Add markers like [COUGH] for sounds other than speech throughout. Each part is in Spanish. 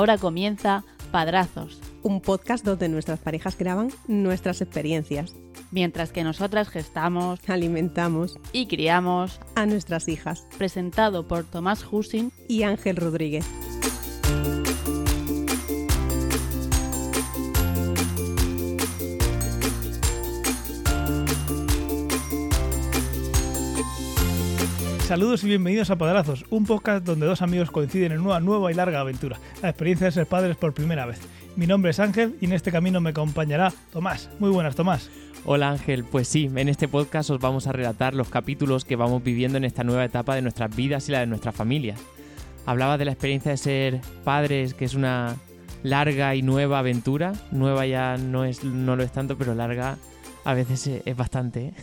Ahora comienza Padrazos, un podcast donde nuestras parejas graban nuestras experiencias, mientras que nosotras gestamos alimentamos y criamos a nuestras hijas. Presentado por Tomás Husin y Ángel Rodríguez. Saludos y bienvenidos a Padrazos, un podcast donde dos amigos coinciden en una nueva y larga aventura, la experiencia de ser padres por primera vez. Mi nombre es Ángel y en este camino me acompañará Tomás. Muy buenas, Tomás. Hola Ángel, pues sí, en este podcast os vamos a relatar los capítulos que vamos viviendo en esta nueva etapa de nuestras vidas y la de nuestras familias. Hablaba de la experiencia de ser padres, que es una larga y nueva aventura. Nueva ya no, es, no lo es tanto, pero larga a veces es bastante.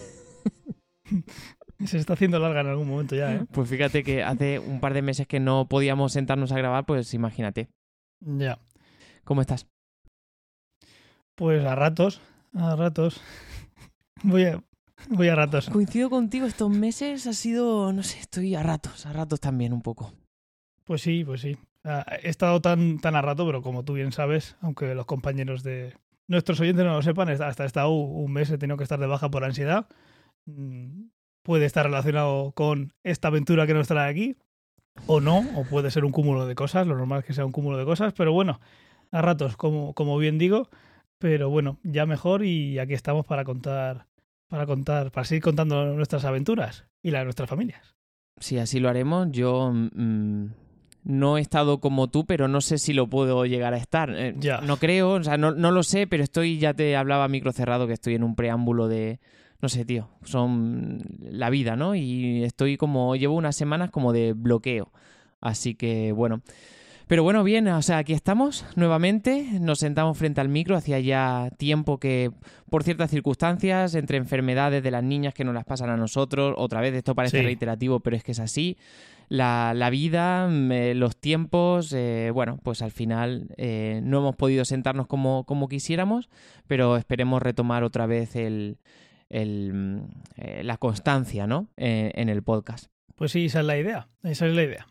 ¿eh? [LAUGHS] Se está haciendo larga en algún momento ya, ¿eh? Pues fíjate que hace un par de meses que no podíamos sentarnos a grabar, pues imagínate. Ya. ¿Cómo estás? Pues a ratos, a ratos. [LAUGHS] Voy a, voy a ratos. Coincido contigo, estos meses ha sido, no sé, estoy a ratos, a ratos también un poco. Pues sí, pues sí. He estado tan, tan a rato, pero como tú bien sabes, aunque los compañeros de nuestros oyentes no lo sepan, hasta he estado un mes, he tenido que estar de baja por ansiedad. Puede estar relacionado con esta aventura que nos trae aquí, o no, o puede ser un cúmulo de cosas, lo normal es que sea un cúmulo de cosas, pero bueno, a ratos, como, como bien digo, pero bueno, ya mejor y aquí estamos para contar, para contar, para seguir contando nuestras aventuras y las de nuestras familias. Sí, así lo haremos. Yo mm, no he estado como tú, pero no sé si lo puedo llegar a estar. Eh, ya. No creo, o sea, no, no lo sé, pero estoy, ya te hablaba micro cerrado que estoy en un preámbulo de, no sé, tío, son la vida, ¿no? Y estoy como, llevo unas semanas como de bloqueo. Así que, bueno. Pero bueno, bien, o sea, aquí estamos nuevamente, nos sentamos frente al micro, hacía ya tiempo que, por ciertas circunstancias, entre enfermedades de las niñas que nos las pasan a nosotros, otra vez esto parece Sí. reiterativo, pero es que es así, la, la vida, eh, los tiempos, eh, bueno, pues al final eh, no hemos podido sentarnos como, como quisiéramos, pero esperemos retomar otra vez el, el, mm, eh, la constancia, ¿no? Eh, en el podcast. Pues sí, esa es la idea, esa es la idea.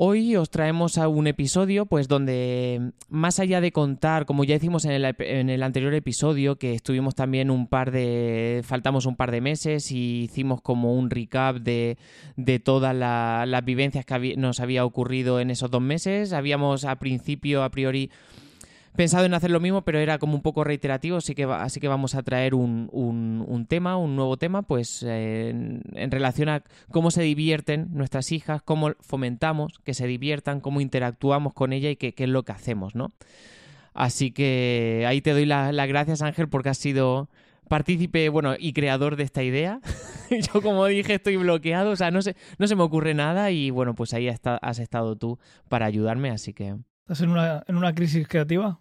Hoy os traemos a un episodio, pues donde más allá de contar, como ya hicimos en el, ep- en el anterior episodio, que estuvimos también un par de, faltamos un par de meses y hicimos como un recap de, de todas la- las vivencias que nos había ocurrido en esos dos meses. Habíamos a principio, a priori, pensado en hacer lo mismo, pero era como un poco reiterativo, así que, así que vamos a traer un, un- tema, un nuevo tema, pues eh, en, relación a cómo se divierten nuestras hijas, cómo fomentamos que se diviertan, cómo interactuamos con ella y qué, es lo que hacemos, ¿no? Así que ahí te doy la- las gracias, Ángel, porque has sido partícipe, bueno, y creador de esta idea. [LAUGHS] Yo, como dije, estoy bloqueado, o sea, no se, no se me ocurre nada y bueno, pues ahí has estado tú para ayudarme, así que... ¿Estás en una, en una crisis creativa?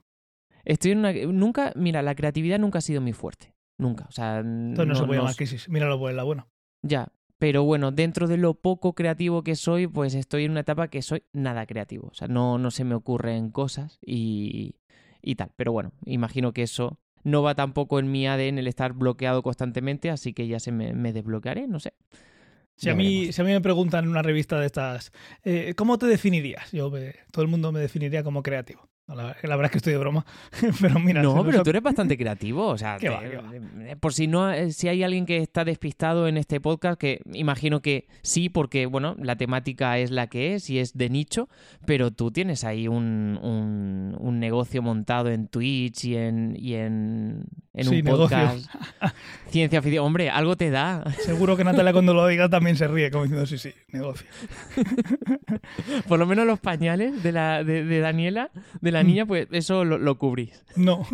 Estoy en una... Nunca, mira, la creatividad nunca ha sido muy fuerte. Nunca. O sea, Entonces no, se puede llamar s- crisis. Míralo por el lado bueno. Ya. Pero bueno, dentro de lo poco creativo que soy, pues estoy en una etapa que soy nada creativo. O sea, no, no se me ocurren cosas y, y tal. Pero bueno, imagino que eso no va tampoco en mi ADN el estar bloqueado constantemente, así que ya se me, me desbloquearé, no sé. Si a, mí, si a mí me preguntan en una revista de estas, eh, ¿cómo te definirías? Yo me- todo el mundo me definiría como creativo. No, la, la verdad es que estoy de broma. [LAUGHS] pero mira, no, pero tú eres bastante creativo, o sea, [LAUGHS] te- va, qué va. eh, por si no, eh, si hay alguien que está despistado en este podcast, que imagino que sí, porque bueno, la temática es la que es y es de nicho, pero tú tienes ahí un, un, un negocio montado en Twitch y en, y en, en Sí, un podcast. [LAUGHS] Ciencia ficción, hombre, algo te da. Seguro que Natalia cuando lo diga también se ríe, como diciendo, sí, sí, negocio. Por lo menos los pañales de, la, de, de Daniela, de la niña, pues eso lo, lo cubrís. No.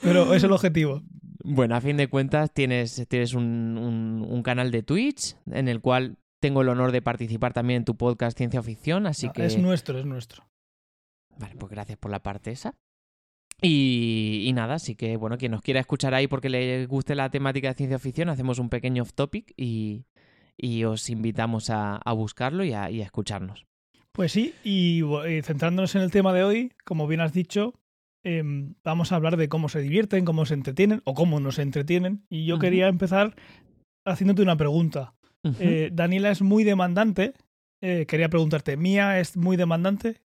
pero es el objetivo. Bueno, a fin de cuentas tienes, tienes un, un- un canal de Twitch en el cual tengo el honor de participar también en tu podcast Ciencia Ficción, así que... Es nuestro, es nuestro. Vale, pues gracias por la parte esa. Y, y nada, así que bueno, quien nos quiera escuchar ahí porque le guste la temática de ciencia ficción, hacemos un pequeño off topic y, y os invitamos a, a buscarlo y a, y a escucharnos. Pues sí, y eh, centrándonos en el tema de hoy, como bien has dicho, em, vamos a hablar de cómo se divierten, cómo se entretienen o cómo nos entretienen. Y yo quería empezar haciéndote una pregunta. Eh, Daniela es muy demandante eh, quería preguntarte, ¿Mía es muy demandante?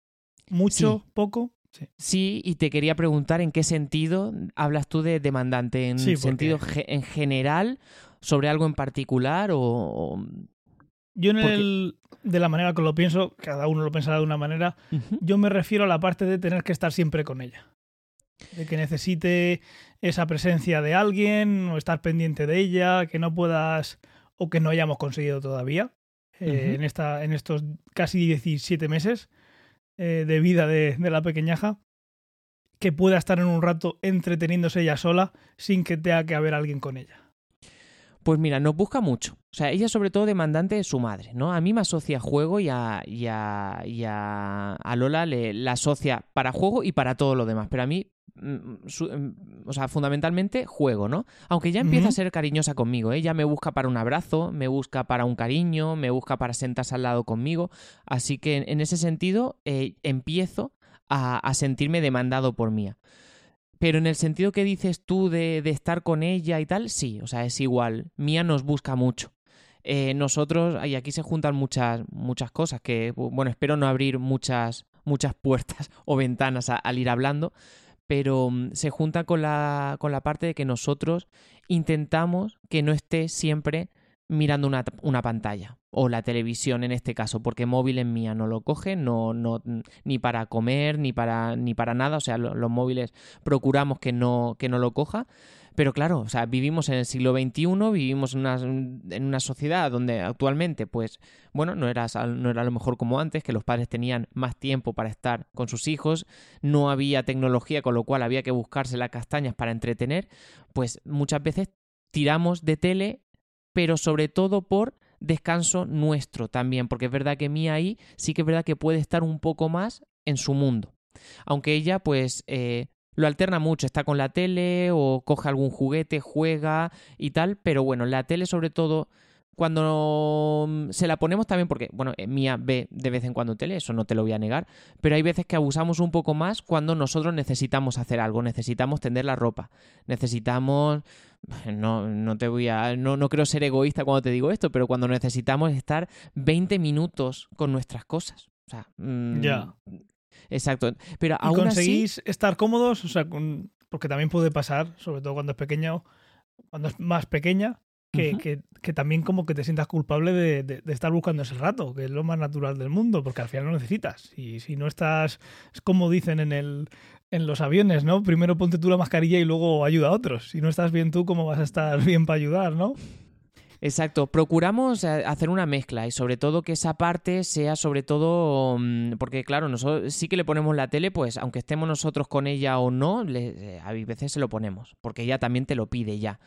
¿Mucho? Sí. ¿Poco? Sí. Sí, y te quería preguntar en qué sentido hablas tú de demandante, en Sí, sentido en general, sobre algo en particular o- Yo en Porque- el, de la manera que lo pienso, cada uno lo pensará de una manera, yo me refiero a la parte de tener que estar siempre con ella. De que necesite esa presencia de alguien o estar pendiente de ella, que no puedas o que no hayamos conseguido todavía eh, en, esta, en estos casi 17 meses eh, de vida de, de la pequeñaja, que pueda estar en un rato entreteniéndose ella sola sin que tenga que haber alguien con ella. Pues mira, nos busca mucho. O sea, ella sobre todo demandante de su madre, ¿no? A mí me asocia juego y a, y a, y a- a Lola le, la asocia para juego y para todo lo demás. Pero a mí, mm, su- mm, o sea, fundamentalmente juego, ¿no? Aunque ya empieza a ser cariñosa conmigo. Ella me busca para un abrazo, me busca para un cariño, me busca para sentarse al lado conmigo. Así que en, en ese sentido eh, empiezo a, a sentirme demandado por Mía. Pero en el sentido que dices tú de, de estar con ella y tal, sí, o sea, es igual. Mía nos busca mucho. Eh, nosotros, y aquí se juntan muchas, muchas cosas que, bueno, espero no abrir muchas, muchas puertas [LAUGHS] o ventanas al ir hablando, pero mm, se junta con la, con la parte de que nosotros intentamos que no esté siempre mirando una, una pantalla o la televisión en este caso, porque móvil en mía no lo coge, no, no, ni para comer, ni para, ni para nada, o sea, lo- los móviles procuramos que no, que no lo coja. Pero claro, o sea, vivimos en el siglo XXI, vivimos en una, sociedad donde actualmente, pues, bueno, no era, no era lo mejor como antes, que los padres tenían más tiempo para estar con sus hijos, no había tecnología, con lo cual había que buscarse las castañas para entretener, pues muchas veces tiramos de tele, pero sobre todo por descanso nuestro también, porque es verdad que Mía ahí sí que es verdad que puede estar un poco más en su mundo. Aunque ella, pues, eh, lo alterna mucho, está con la tele o coge algún juguete, juega y tal, pero bueno, la tele sobre todo cuando mm, se la ponemos también porque, bueno, eh, Mía ve de vez en cuando tele, eso no te lo voy a negar, pero hay veces que abusamos un poco más cuando nosotros necesitamos hacer algo, necesitamos tender la ropa, necesitamos [LAUGHS] no, no te voy a. No, no creo ser egoísta cuando te digo esto, pero cuando necesitamos estar 20 minutos con nuestras cosas. O sea. mm, Ya. Exacto. Pero ¿Y aún así. conseguís estar cómodos? O sea, con- porque también puede pasar, sobre todo cuando es pequeño, cuando es más pequeña, que, que- que también como que te sientas culpable de, de- de estar buscando ese rato, que es lo más natural del mundo, porque al final lo necesitas. Y si no estás, es como dicen en el en los aviones, ¿no? Primero ponte tú la mascarilla y luego ayuda a otros. Si no estás bien tú, ¿cómo vas a estar [LAUGHS] bien para ayudar, no? Exacto, procuramos eh, hacer una mezcla y sobre todo que esa parte sea sobre todo, mm, porque claro, nosotros sí que le ponemos la tele, pues aunque estemos nosotros con ella o no, le- eh, a veces se lo ponemos, porque ella también te lo pide ya.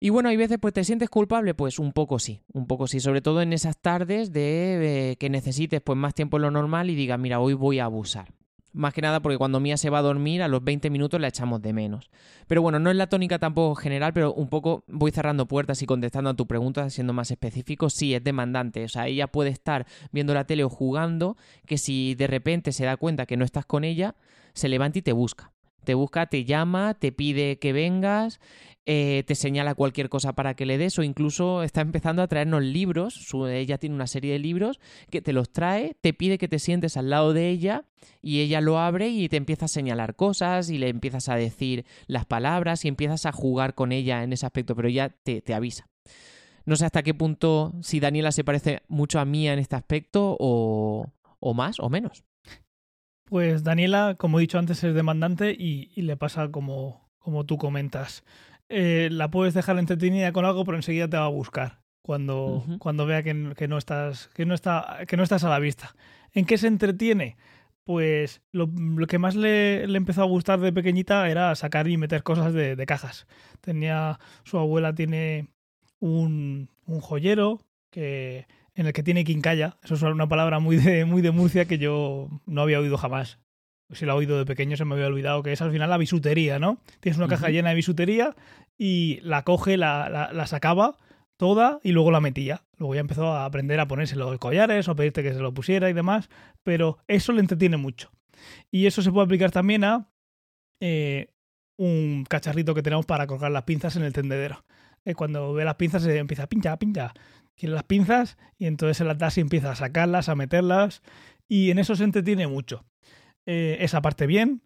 Y bueno, hay veces pues te sientes culpable, pues un poco sí, un poco sí, sobre todo en esas tardes de eh, que necesites pues más tiempo de lo normal y digas, mira, hoy voy a abusar. Más que nada porque cuando Mía se va a dormir, a los 20 minutos la echamos de menos. Pero bueno, no es la tónica tampoco general, pero un poco voy cerrando puertas y contestando a tu pregunta, siendo más específico. Sí, es demandante. O sea, ella puede estar viendo la tele o jugando, que si de repente se da cuenta que no estás con ella, se levanta y te busca. Te busca, te llama, te pide que vengas, eh, te señala cualquier cosa para que le des o incluso está empezando a traernos libros. Ella tiene una serie de libros que te los trae, te pide que te sientes al lado de ella y ella lo abre y te empieza a señalar cosas y le empiezas a decir las palabras y empiezas a jugar con ella en ese aspecto, pero ella te, te avisa. No sé hasta qué punto si Daniela se parece mucho a Mía en este aspecto o, o más o menos. Pues Daniela, como he dicho antes, es demandante y, y le pasa como, como tú comentas. Eh, la puedes dejar entretenida con algo, pero enseguida te va a buscar cuando, cuando vea que, que no estás, que, no está, que no estás a la vista. ¿En qué se entretiene? Pues lo, lo que más le, le empezó a gustar de pequeñita era sacar y meter cosas de, de cajas. Tenía, su abuela tiene un, un joyero que, en el que tiene quincalla. Eso es una palabra muy de, muy de Murcia que yo no había oído jamás. Si la he oído de pequeño se me había olvidado que es al final la bisutería, ¿no? Tienes una caja llena de bisutería y la coge, la, la, la sacaba toda y luego la metía. Luego ya empezó a aprender a ponérselo de collares o a pedirte que se lo pusiera y demás, pero eso le entretiene mucho. Y eso se puede aplicar también a eh, un cacharrito que tenemos para colgar las pinzas en el tendedero. Eh, cuando ve las pinzas se empieza a pincha, pincha. quiere las pinzas y entonces se las das y empieza a sacarlas, a meterlas y en eso se entretiene mucho. Eh, esa parte bien,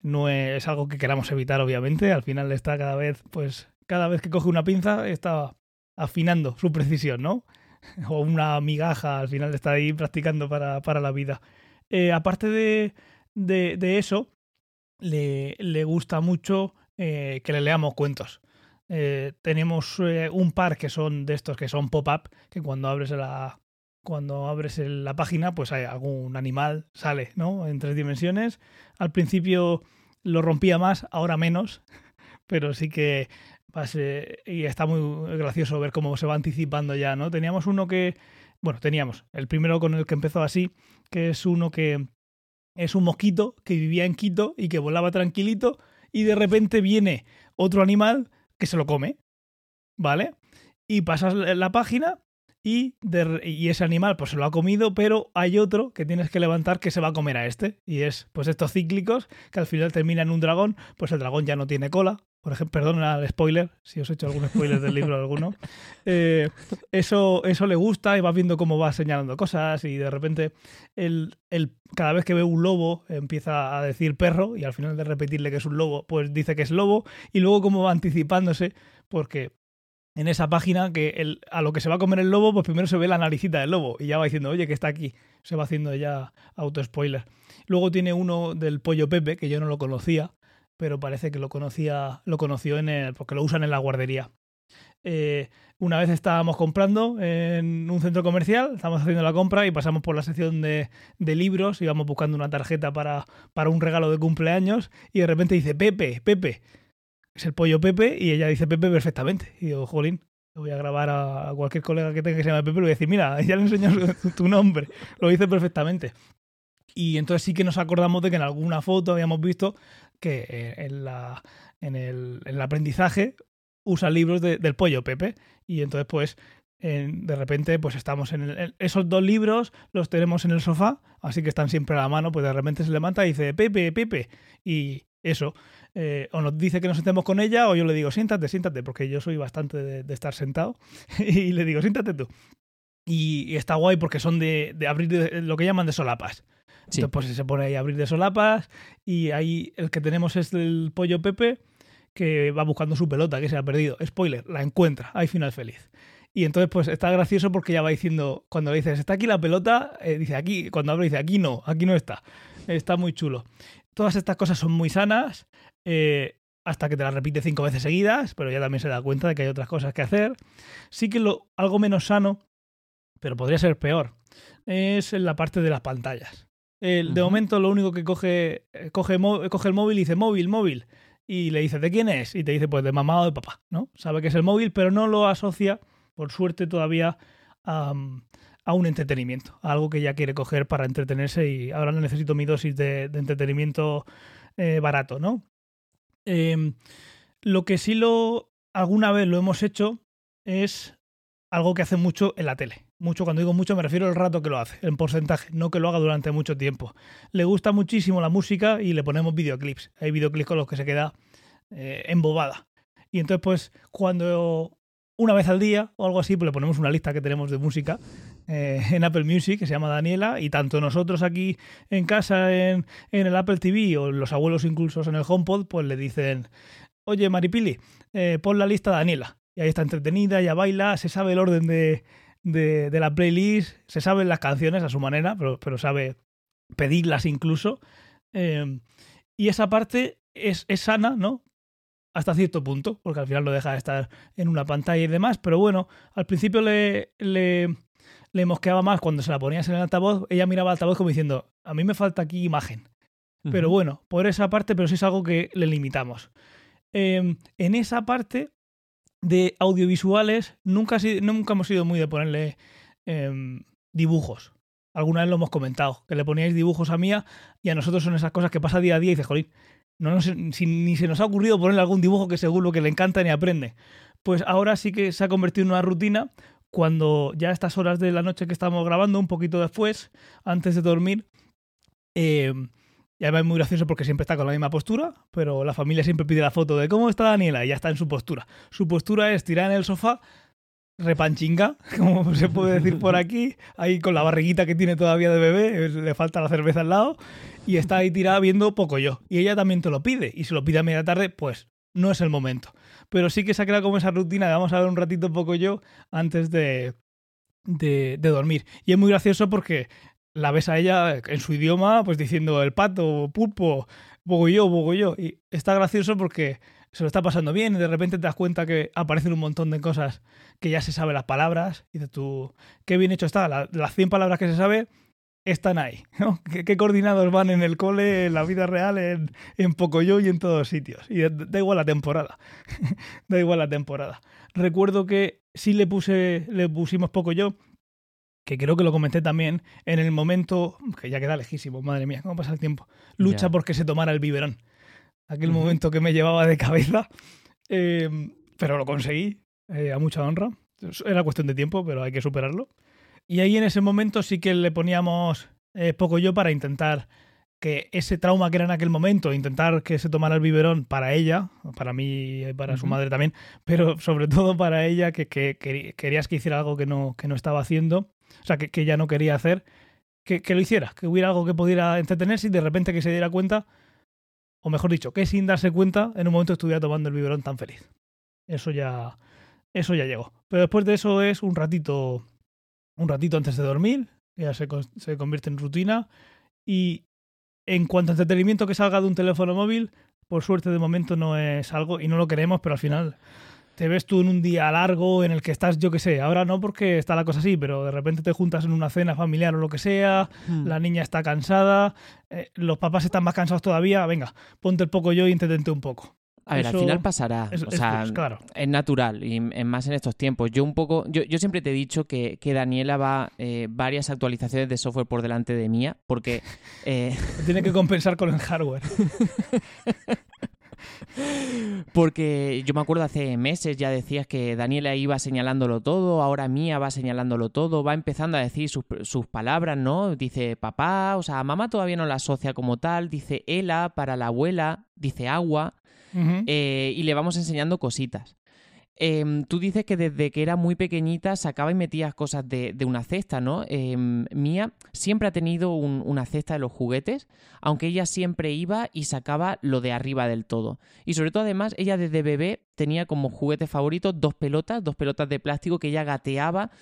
no es algo que queramos evitar obviamente, al final está cada vez, pues cada vez que coge una pinza está afinando su precisión, ¿no? [LAUGHS] o una migaja al final está ahí practicando para, para la vida. Eh, aparte de, de, eso, le, le, gusta mucho eh, que le leamos cuentos. Tenemos un par que son de estos que son pop-up, que cuando abres la, cuando abres la página, pues hay algún animal, sale, ¿no? En tres dimensiones. Al principio lo rompía más, ahora menos, [LAUGHS] pero sí que y está muy gracioso ver cómo se va anticipando ya, ¿no? Teníamos uno que, bueno, teníamos el primero con el que empezó así, que es uno que es un mosquito que vivía en Quito y que volaba tranquilito y de repente viene otro animal que se lo come, ¿vale? Y pasas la página y, de, y, ese animal pues se lo ha comido, pero hay otro que tienes que levantar que se va a comer a este. Y es pues estos cíclicos que al final terminan en un dragón, pues el dragón ya no tiene cola. Por ejemplo, perdón el spoiler, si os he hecho algún spoiler del libro alguno. [LAUGHS] Eh, eso, eso le gusta y va viendo cómo va señalando cosas y de repente el, el, cada vez que ve un lobo empieza a decir perro y al final de repetirle que es un lobo, pues dice que es lobo y luego cómo va anticipándose porque en esa página que el, a lo que se va a comer el lobo, pues primero se ve la naricita del lobo y ya va diciendo, oye, que está aquí. Se va haciendo ya auto-spoiler. Luego tiene uno del pollo Pepe, que yo no lo conocía, pero parece que lo conocía, lo conoció en el, porque lo usan en la guardería. Eh, una vez estábamos comprando en un centro comercial, estábamos haciendo la compra y pasamos por la sección de, de libros, íbamos buscando una tarjeta para, para un regalo de cumpleaños y de repente dice, Pepe, Pepe, es el pollo Pepe y ella dice Pepe perfectamente. Y digo, jolín, lo voy a grabar a cualquier colega que tenga que se llame Pepe, le voy a decir, mira, ya le enseño tu nombre, lo dice perfectamente. Y entonces sí que nos acordamos de que en alguna foto habíamos visto que eh, en, la, en, el, en el aprendizaje usa libros de, del pollo Pepe. Y entonces pues de repente pues estamos en, el, esos dos libros los tenemos en el sofá así que están siempre a la mano pues de repente se levanta y dice Pepe Pepe y eso eh, o nos dice que nos sentemos con ella o yo le digo siéntate siéntate porque yo soy bastante de, de estar sentado [LAUGHS] y le digo siéntate tú y, y está guay porque son de, de abrir de, lo que llaman de solapas sí. entonces pues se pone ahí a abrir de solapas y ahí el que tenemos es el pollo Pepe que va buscando su pelota que se ha perdido spoiler la encuentra hay final feliz y entonces, pues está gracioso porque ya va diciendo, cuando le dices, está aquí la pelota, eh, dice aquí, cuando abre dice, aquí no, aquí no está. Está muy chulo. Todas estas cosas son muy sanas, eh, hasta que te las repite cinco veces seguidas, pero ya también se da cuenta de que hay otras cosas que hacer. Sí que lo, algo menos sano, pero podría ser peor, es en la parte de las pantallas. El, de momento lo único que coge, eh, coge, coge el móvil y dice móvil, móvil. Y le dice, ¿de quién es? Y te dice, pues de mamá o de papá, ¿no? Sabe que es el móvil, pero no lo asocia por suerte todavía a, a, un entretenimiento, a algo que ya quiere coger para entretenerse y ahora necesito mi dosis de, entretenimiento eh, barato, ¿no? Eh, lo que sí lo alguna vez lo hemos hecho es algo que hace mucho en la tele. Mucho, cuando digo mucho me refiero al rato que lo hace, en porcentaje, no que lo haga durante mucho tiempo. Le gusta muchísimo la música y le ponemos videoclips. Hay videoclips con los que se queda eh, embobada. Y entonces, pues, cuando una vez al día o algo así, pues le ponemos una lista que tenemos de música eh, en Apple Music que se llama Daniela y tanto nosotros aquí en casa en, en, el Apple TV o los abuelos incluso en el HomePod, pues le dicen, oye Maripili, eh, pon la lista Daniela. Y ahí está entretenida, ya baila, se sabe el orden de, de, la playlist, se saben las canciones a su manera, pero, pero sabe pedirlas incluso. Eh, y esa parte es, es sana, ¿no? hasta cierto punto, porque al final lo deja de estar en una pantalla y demás, pero bueno, al principio le, le mosqueaba más cuando se la ponías en el altavoz, ella miraba al altavoz como diciendo, a mí me falta aquí imagen. Uh -huh. Pero bueno, por esa parte, pero sí es algo que le limitamos. Eh, en esa parte de audiovisuales, nunca, nunca hemos sido muy de ponerle eh, dibujos. Alguna vez lo hemos comentado, que le poníais dibujos a Mía y a nosotros son esas cosas que pasa día a día y dices, jolín, no nos, si, ni se nos ha ocurrido ponerle algún dibujo que seguro que le encanta ni aprende. Pues ahora sí que se ha convertido en una rutina cuando ya a estas horas de la noche que estamos grabando, un poquito después, antes de dormir, eh, ya es muy gracioso porque siempre está con la misma postura, pero la familia siempre pide la foto de cómo está Daniela y ya está en su postura. Su postura es tirar en el sofá, repanchinga, [LAUGHS] como se puede decir por aquí, ahí con la barriguita que tiene todavía de bebé, le falta la cerveza al lado, y está ahí tirada viendo poco yo. Y ella también te lo pide, y si lo pide a media tarde, pues no es el momento. Pero sí que se ha creado como esa rutina de vamos a ver un ratito poco yo antes de, de, de dormir. Y es muy gracioso porque la ves a ella en su idioma, pues diciendo el pato, pulpo, yo, poco yo. Y está gracioso porque se lo está pasando bien y de repente te das cuenta que aparecen un montón de cosas que ya se sabe las palabras y dices tú, qué bien hecho está, las 100 palabras que se sabe están ahí, ¿no? ¿Qué, coordinados van en el cole, en la vida real, en, en Pocoyo y en todos sitios? Y da igual la temporada, [LAUGHS] da igual la temporada. Recuerdo que sí le puse, le pusimos Pocoyo, que creo que lo comenté también, en el momento, que ya queda lejísimo, madre mía, cómo pasa el tiempo, lucha porque se tomara el biberón aquel momento que me llevaba de cabeza, em, pero lo conseguí eh, a mucha honra. Era cuestión de tiempo, pero hay que superarlo. Y ahí en ese momento sí que le poníamos eh, poco yo para intentar que ese trauma que era en aquel momento, intentar que se tomara el biberón para ella, para mí y para su madre también, pero sobre todo para ella, que, querías que hiciera algo que no, que no estaba haciendo, o sea, que, que ella no quería hacer, que, que, lo hiciera, que hubiera algo que pudiera entretenerse y de repente que se diera cuenta o mejor dicho, que sin darse cuenta en un momento estuviera tomando el biberón tan feliz. Eso ya, eso ya llegó. Pero después de eso es un ratito, un ratito antes de dormir, ya se, se convierte en rutina. Y en cuanto a entretenimiento que salga de un teléfono móvil, por suerte de momento no es algo, y no lo queremos, pero al final te ves tú en un día largo en el que estás, yo qué sé, ahora no porque está la cosa así, pero de repente te juntas en una cena familiar o lo que sea, hmm. la niña está cansada, eh, los papás están más cansados todavía, venga, ponte el poco yo y entretente un poco. A ver, al final pasará. o sea, es, natural, y más en estos tiempos. Yo un poco, yo, yo siempre te he dicho que, que Daniela va eh, varias actualizaciones de software por delante de mía, porque... [LAUGHS] Eh... Tiene que compensar con el hardware. [LAUGHS] Porque yo me acuerdo hace meses ya decías que Daniela iba señalándolo todo, ahora Mía va señalándolo todo, va empezando a decir sus, sus palabras, ¿no? Dice papá, o sea, mamá todavía no la asocia como tal, dice Ela para la abuela, dice agua, eh, y le vamos enseñando cositas. Em, tú dices que desde que era muy pequeñita sacaba y metía cosas de, una cesta, ¿no? Em, Mía siempre ha tenido una cesta de los juguetes, aunque ella siempre iba y sacaba lo de arriba del todo. Y sobre todo, además, ella desde bebé tenía como juguete favorito dos pelotas, dos pelotas de plástico que ella gateaba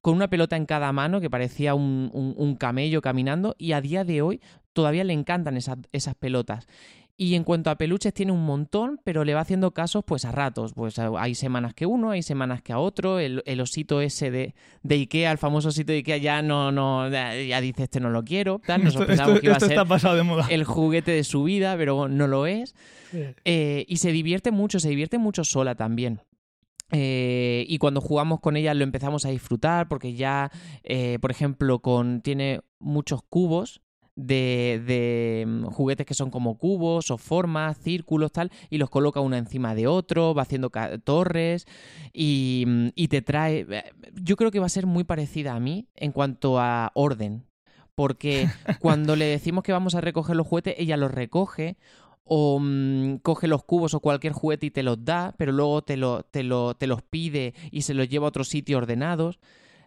con una pelota en cada mano que parecía un, camello caminando y a día de hoy todavía le encantan esas pelotas. Y en cuanto a peluches tiene un montón, pero le va haciendo casos pues a ratos. Pues hay semanas que uno, hay semanas que a otro. El, osito ese de, de, Ikea, el famoso osito de Ikea, ya no, no, ya dice este no lo quiero. [LAUGHS] esto, está pasado de moda. el juguete de su vida, pero no lo es. Eh, y se divierte mucho, se divierte mucho sola también. Eh, y cuando jugamos con ella lo empezamos a disfrutar porque ya, eh, por ejemplo, con tiene muchos cubos de, mm, juguetes que son como cubos o formas, círculos, tal, y los coloca uno encima de otro, va haciendo torres y, mm, y te trae... Eh, yo creo que va a ser muy parecida a mí en cuanto a orden, porque [LAUGHS] cuando le decimos que vamos a recoger los juguetes, ella los recoge o mm, coge los cubos o cualquier juguete y te los da, pero luego te, lo, te, lo, te los pide y se los lleva a otro sitio ordenados.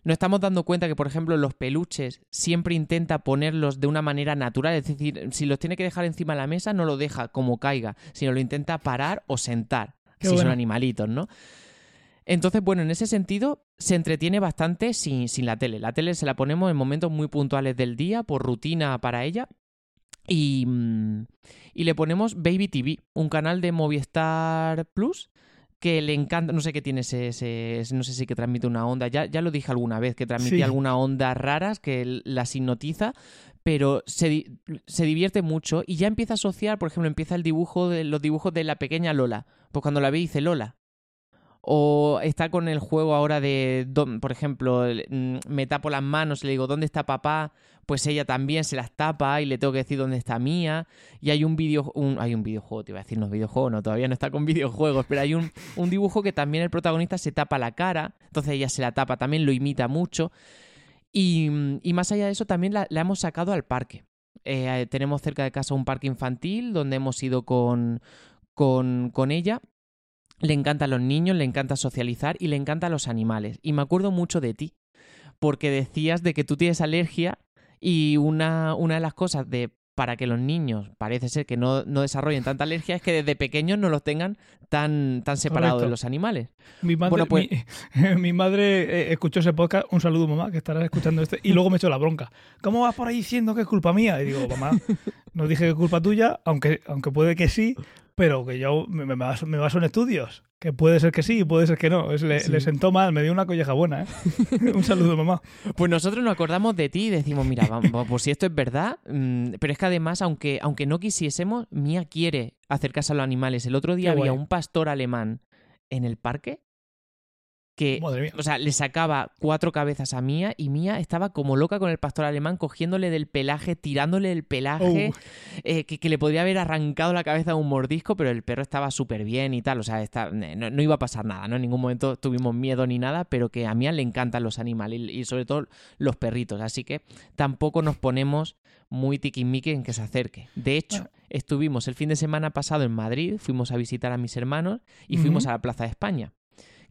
No estamos dando cuenta que, por ejemplo, los peluches siempre intenta ponerlos de una manera natural, es decir, si los tiene que dejar encima de la mesa, no lo deja como caiga, sino lo intenta parar o sentar, si son animalitos, ¿no? Entonces, bueno, en ese sentido, se entretiene bastante sin, sin, la tele. La tele se la ponemos en momentos muy puntuales del día, por rutina para ella. Y, mm, y le ponemos Baby TV, un canal de Movistar Plus que le encanta, no sé qué tiene ese, no sé si que transmite una onda, ya, ya lo dije alguna vez, que transmite alguna onda raras que las hipnotiza, pero se, se, divierte mucho y ya empieza a asociar, por ejemplo, empieza el dibujo de los dibujos de la pequeña Lola, pues cuando la ve dice Lola, o está con el juego ahora de, por ejemplo, mm, me tapo las manos y le digo, ¿dónde está papá? Pues ella también se las tapa y le tengo que decir dónde está mía. Y hay un video, hay un videojuego, te iba a decir, no videojuego, no, todavía no está con [LAUGHS] videojuegos, pero hay un, dibujo que también el protagonista se tapa la cara, entonces ella se la tapa, también lo imita mucho. Y, y más allá de eso, también la, hemos sacado al parque. Eh, tenemos cerca de casa un parque infantil donde hemos ido con, con ella le encantan los niños, le encanta socializar y le encantan los animales. Y me acuerdo mucho de ti, porque decías de que tú tienes alergia y una, una de las cosas de para que los niños parece ser que no, no desarrollen tanta alergia es que desde pequeños no los tengan tan, tan separados de los animales. Mi madre, Bueno, pues- mi, [LAUGHS] mi madre eh, escuchó ese podcast, un saludo mamá, que estarás escuchando este, y luego me echó la bronca. ¿Cómo vas por ahí diciendo que es culpa mía? Y digo, mamá, no dije que es culpa tuya, aunque, aunque puede que sí, pero que yo me, baso, me baso en estudios. Que puede ser que sí y puede ser que no. Es- le, Sí. le sentó mal, me dio una colleja buena. ¿eh? [LAUGHS] un saludo, mamá. Pues nosotros nos acordamos de ti y decimos, mira, vamos, pues si esto es verdad, mm, pero es que además, aunque, aunque no quisiésemos, Mía quiere hacer caso a los animales. El otro día Qué había guay. un pastor alemán en el parque que, Madre mía. o sea, le sacaba cuatro cabezas a Mía y Mía estaba como loca con el pastor alemán, cogiéndole del pelaje, tirándole el pelaje, Oh. eh, que, que le podría haber arrancado la cabeza de un mordisco, pero el perro estaba súper bien y tal, o sea, está- no, no iba a pasar nada, ¿no? En ningún momento tuvimos miedo ni nada, pero que a Mía le encantan los animales y, y sobre todo los perritos, así que tampoco nos ponemos muy tiquismiqui en que se acerque. De hecho, estuvimos el fin de semana pasado en Madrid, fuimos a visitar a mis hermanos y fuimos a la Plaza de España.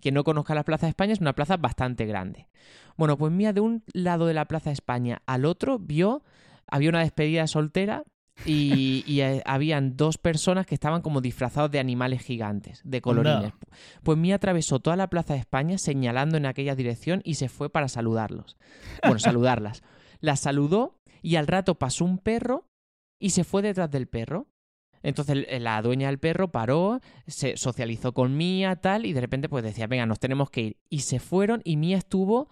Quien no conozca la Plaza de España es una plaza bastante grande. Bueno, pues Mía de un lado de la Plaza de España al otro vio, había una despedida soltera y, y, eh, habían dos personas que estaban como disfrazados de animales gigantes, de colorines. Pues Mía atravesó toda la Plaza de España señalando en aquella dirección y se fue para saludarlos. Bueno, [LAUGHS] saludarlas. Las saludó y al rato pasó un perro y se fue detrás del perro. Entonces el- la dueña del perro paró, se socializó con Mía, tal, y de repente pues decía, venga, nos tenemos que ir. Y se fueron y Mía estuvo...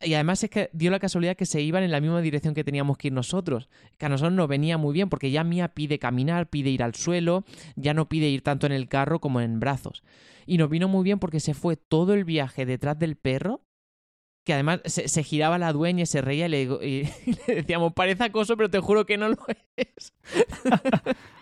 Y además es que dio la casualidad que se iban en la misma dirección que teníamos que ir nosotros. Que a nosotros nos venía muy bien porque ya Mía pide caminar, pide ir al suelo, ya no pide ir tanto en el carro como en brazos. Y nos vino muy bien porque se fue todo el viaje detrás del perro, que además se, giraba la dueña y se reía y le, y [LAUGHS] le decíamos, parece acoso, pero te juro que no lo es. [LAUGHS]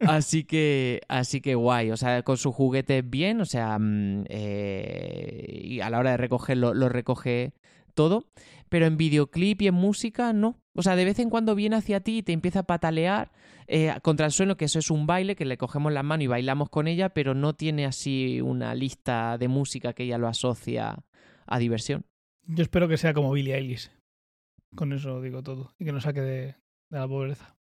así que, así que guay, o sea, con sus juguetes bien, o sea, mm, eh, y a la hora de recogerlo, lo recoge todo, pero en videoclip y en música no. O sea, de vez en cuando viene hacia ti y te empieza a patalear eh, contra el suelo, que eso es un baile, que le cogemos la mano y bailamos con ella, pero no tiene así una lista de música que ella lo asocia a diversión. Yo espero que sea como Billie Eilish. Con eso digo todo. Y que nos saque de, de la pobreza.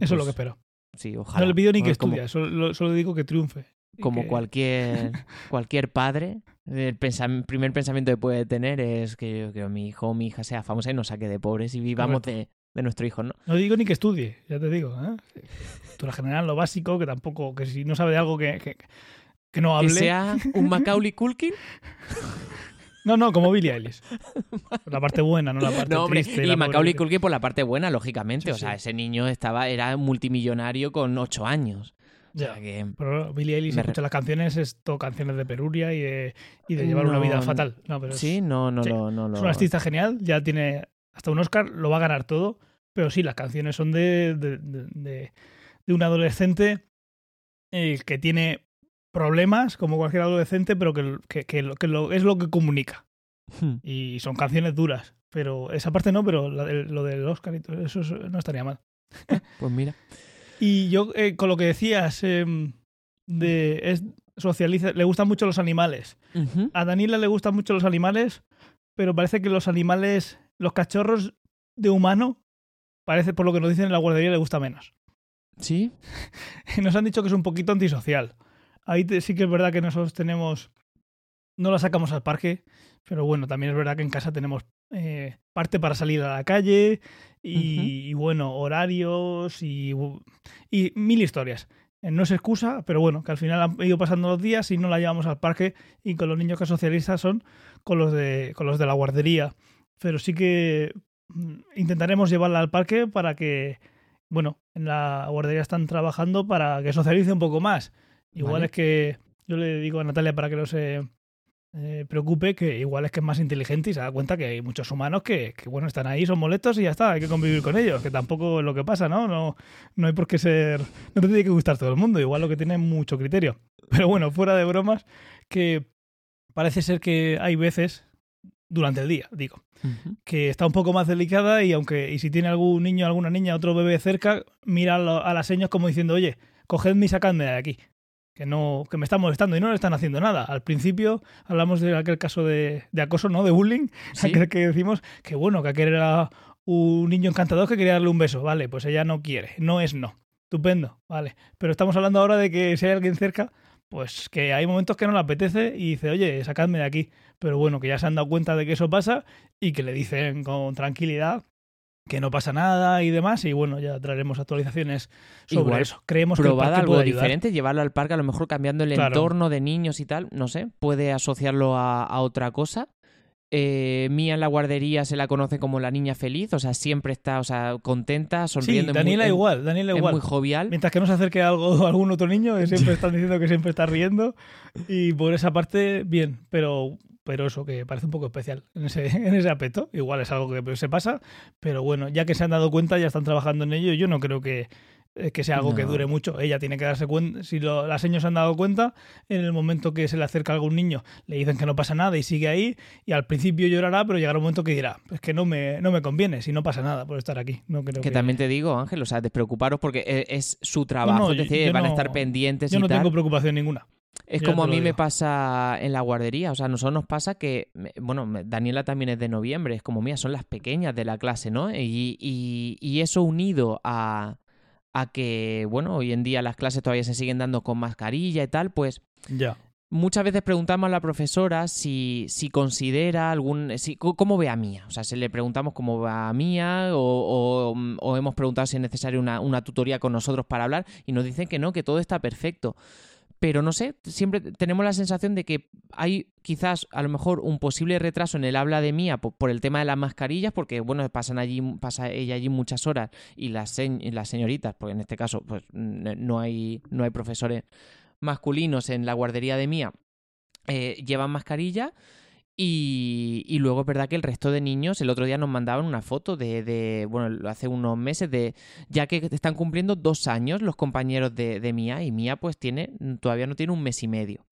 Eso es lo que espero. Sí, ojalá. No le pido ni que estudie, solo, solo digo que triunfe. Como que- cualquier [LAUGHS] cualquier padre, el pensam- primer pensamiento que puede tener es que, que mi hijo o mi hija sea famosa y nos saque de pobres y vivamos de, de nuestro hijo, ¿no? No digo ni que estudie, ya te digo. ¿eh? Cultura general, lo básico, que tampoco, que si no sabe de algo que, que, que no Que hable. sea un Macaulay Culkin. [LAUGHS] No, no, como Billie Eilish. La parte buena, no la parte No, hombre, triste. y la Macaulay Culkin por la parte buena, lógicamente. Sí, o sea, sí. ese niño estaba era multimillonario con ocho años. O sea Ya. que Pero Billie Eilish Me escucha las canciones, es todo canciones de peruria y de, y de llevar una No, vida fatal. No, pero es, sí, no, no, sí. no lo. es un artista genial, ya tiene hasta un Oscar, lo va a ganar todo. Pero sí, las canciones son de, de, de- de- de un adolescente eh, que tiene problemas, como cualquier adolescente, pero que, que, que lo- que lo- es lo que comunica. Hmm. Y son canciones duras. Pero esa parte no, pero la del- lo del Oscar y todo eso, eso no estaría mal. [LAUGHS] Pues mira. Y yo, eh, con lo que decías, em, de es socializa, le gustan mucho los animales. A Daniela le gustan mucho los animales, pero parece que los animales, los cachorros de humano, parece por lo que nos dicen en la guardería, le gusta menos. Sí. [LAUGHS] Nos han dicho que es un poquito antisocial. Ahí te- sí que es verdad que nosotros tenemos, no la sacamos al parque, pero bueno, también es verdad que en casa tenemos eh, parte para salir a la calle y, bueno, horarios y, y mil historias. Eh, No es excusa, pero bueno, que al final han ido pasando los días y no la llevamos al parque y con los niños que socializan son con los de, con los de la guardería. Pero sí que mm, intentaremos llevarla al parque para que, bueno, en la guardería están trabajando para que socialice un poco más. Igual Vale. es que yo le digo a Natalia para que no se eh, preocupe, que igual es que es más inteligente y se da cuenta que hay muchos humanos que, que, bueno, están ahí, son molestos y ya está, hay que convivir con ellos, que tampoco es lo que pasa, ¿no? No, no hay por qué ser, no te tiene que gustar todo el mundo, igual lo que tiene mucho criterio. Pero bueno, fuera de bromas, que parece ser que hay veces, durante el día, digo, que está un poco más delicada y aunque y si tiene algún niño, alguna niña, otro bebé cerca, mira a las señas como diciendo, oye, cogedme y sacadme de aquí. Que no que me están molestando y no le están haciendo nada. Al principio hablamos de aquel caso de, de acoso, ¿no? De bullying, Sí. aquel que decimos que bueno, que aquel era un niño encantador que quería darle un beso, vale, pues ella no quiere, no es no. Estupendo, vale. Pero estamos hablando ahora de que si hay alguien cerca, pues que hay momentos que no le apetece y dice, oye, sacadme de aquí. Pero bueno, que ya se han dado cuenta de que eso pasa y que le dicen con tranquilidad que no pasa nada y demás. Y bueno, ya traeremos actualizaciones sobre Igual, eso. Creemos que el Probad parque algo puede ayudar. diferente, llevarlo al parque, a lo mejor cambiando el Claro. entorno de niños y tal, no sé, puede asociarlo a, a otra cosa. Eh, Mía en la guardería se la conoce como la niña feliz, o sea, siempre está, o sea, contenta, Sí, sonriendo. muy- Daniela igual, Daniela Es igual. muy jovial. Mientras que no se acerque a algo, a [LAUGHS] algún otro niño, que siempre [LAUGHS] están diciendo que siempre está riendo. Y por esa parte, bien, pero, pero eso, que parece un poco especial en ese, [LAUGHS] en ese aspecto. Igual es algo que se pasa, pero bueno, ya que se han dado cuenta, ya están trabajando en ello. Yo no creo que, eh, que sea algo que No. dure mucho. Ella tiene que darse cuenta, si lo- las señas se han dado cuenta, en el momento que se le acerca a algún niño, le dicen que no pasa nada y sigue ahí, y al principio llorará, pero llegará un momento que dirá, es que no me, no me conviene, si no pasa nada por estar aquí. No creo Que que, también te digo, Ángel, o sea, despreocuparos porque e- es su trabajo, no, es decir, van a no- estar pendientes Yo y no tal. tengo preocupación ninguna. Es como a mí me pasa en la guardería, o sea, a nosotros nos pasa que, bueno, Daniela también es de noviembre, es como mía, son las pequeñas de la clase, ¿no? Y, y- y eso unido a, a que, bueno, hoy en día las clases todavía se siguen dando con mascarilla y tal, pues Ya. muchas veces preguntamos a la profesora si, si considera algún... Si, ¿Cómo ve a Mía? O sea, si le preguntamos cómo va a Mía o, o- o hemos preguntado si es necesaria una, una tutoría con nosotros para hablar y nos dicen que no, que todo está perfecto. Pero no sé, siempre tenemos la sensación de que hay quizás a lo mejor un posible retraso en el habla de Mía por, el tema de las mascarillas, porque bueno, pasan allí, pasa ella allí muchas horas y las, y las señoritas, porque en este caso pues no hay, no hay profesores masculinos en la guardería de Mía eh, llevan mascarilla y, luego es verdad que el resto de niños el otro día nos mandaban una foto de, de, bueno, hace unos meses de ya que están cumpliendo dos años los compañeros de, de Mía y Mía pues tiene todavía no tiene un mes y medio.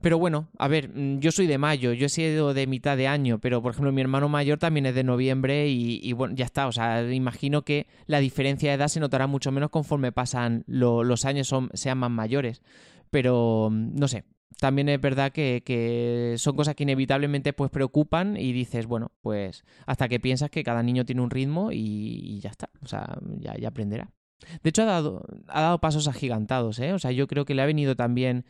Pero bueno, a ver, mm, yo soy de mayo, yo he sido de mitad de año, pero por ejemplo mi hermano mayor también es de noviembre y, bueno, ya está, o sea, imagino que la diferencia de edad se notará mucho menos conforme pasan lo- los años son, sean más mayores. Pero mm, no sé, también es verdad que, que son cosas que inevitablemente pues preocupan y dices, bueno, pues hasta que piensas que cada niño tiene un ritmo y, y ya está, o sea, ya, ya aprenderá. De hecho, ha dado, ha dado pasos agigantados, ¿eh? O sea, yo creo que le ha venido también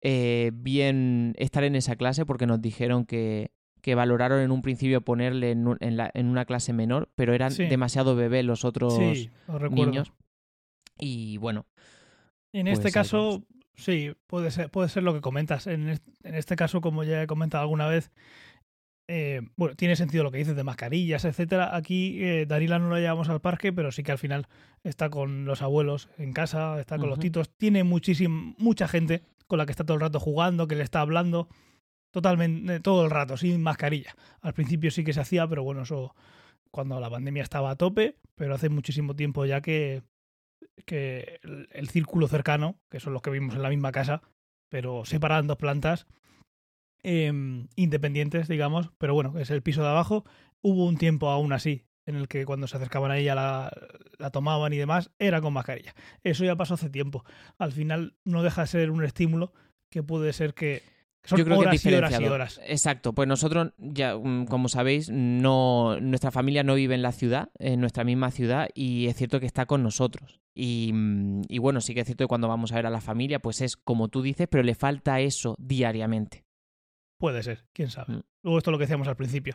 eh, bien estar en esa clase porque nos dijeron que, que valoraron en un principio ponerle en, un- en la- en una clase menor, pero eran Sí. demasiado bebés los otros Sí, niños. Y bueno, En Pues este ahí caso. Sí, puede ser, puede ser lo que comentas. En este, en este caso, como ya he comentado alguna vez, eh, bueno, tiene sentido lo que dices de mascarillas, etcétera. Aquí eh, Darila no la llevamos al parque, pero sí que al final está con los abuelos en casa, está con los titos. Tiene muchísima, mucha gente con la que está todo el rato jugando, que le está hablando totalmente todo el rato, sin mascarilla. Al principio sí que se hacía, pero bueno, eso cuando la pandemia estaba a tope, pero hace muchísimo tiempo ya que, que el, círculo cercano, que son los que vimos en la misma casa, pero separadas en dos plantas, em, independientes, digamos, pero bueno, es el piso de abajo. Hubo un tiempo aún así en el que cuando se acercaban a ella la, la tomaban y demás, era con mascarilla. Eso ya pasó hace tiempo. Al final no deja de ser un estímulo que puede ser que son yo creo que es horas y horas y diferenciador. horas. Exacto, pues nosotros, ya mm, como sabéis, no, nuestra familia no vive en la ciudad, en nuestra misma ciudad, y es cierto que está con nosotros. Y, mm, y bueno, sí que es cierto que cuando vamos a ver a la familia, pues es como tú dices, pero le falta eso diariamente. Puede ser, quién sabe. Mm. Luego esto es lo que decíamos al principio,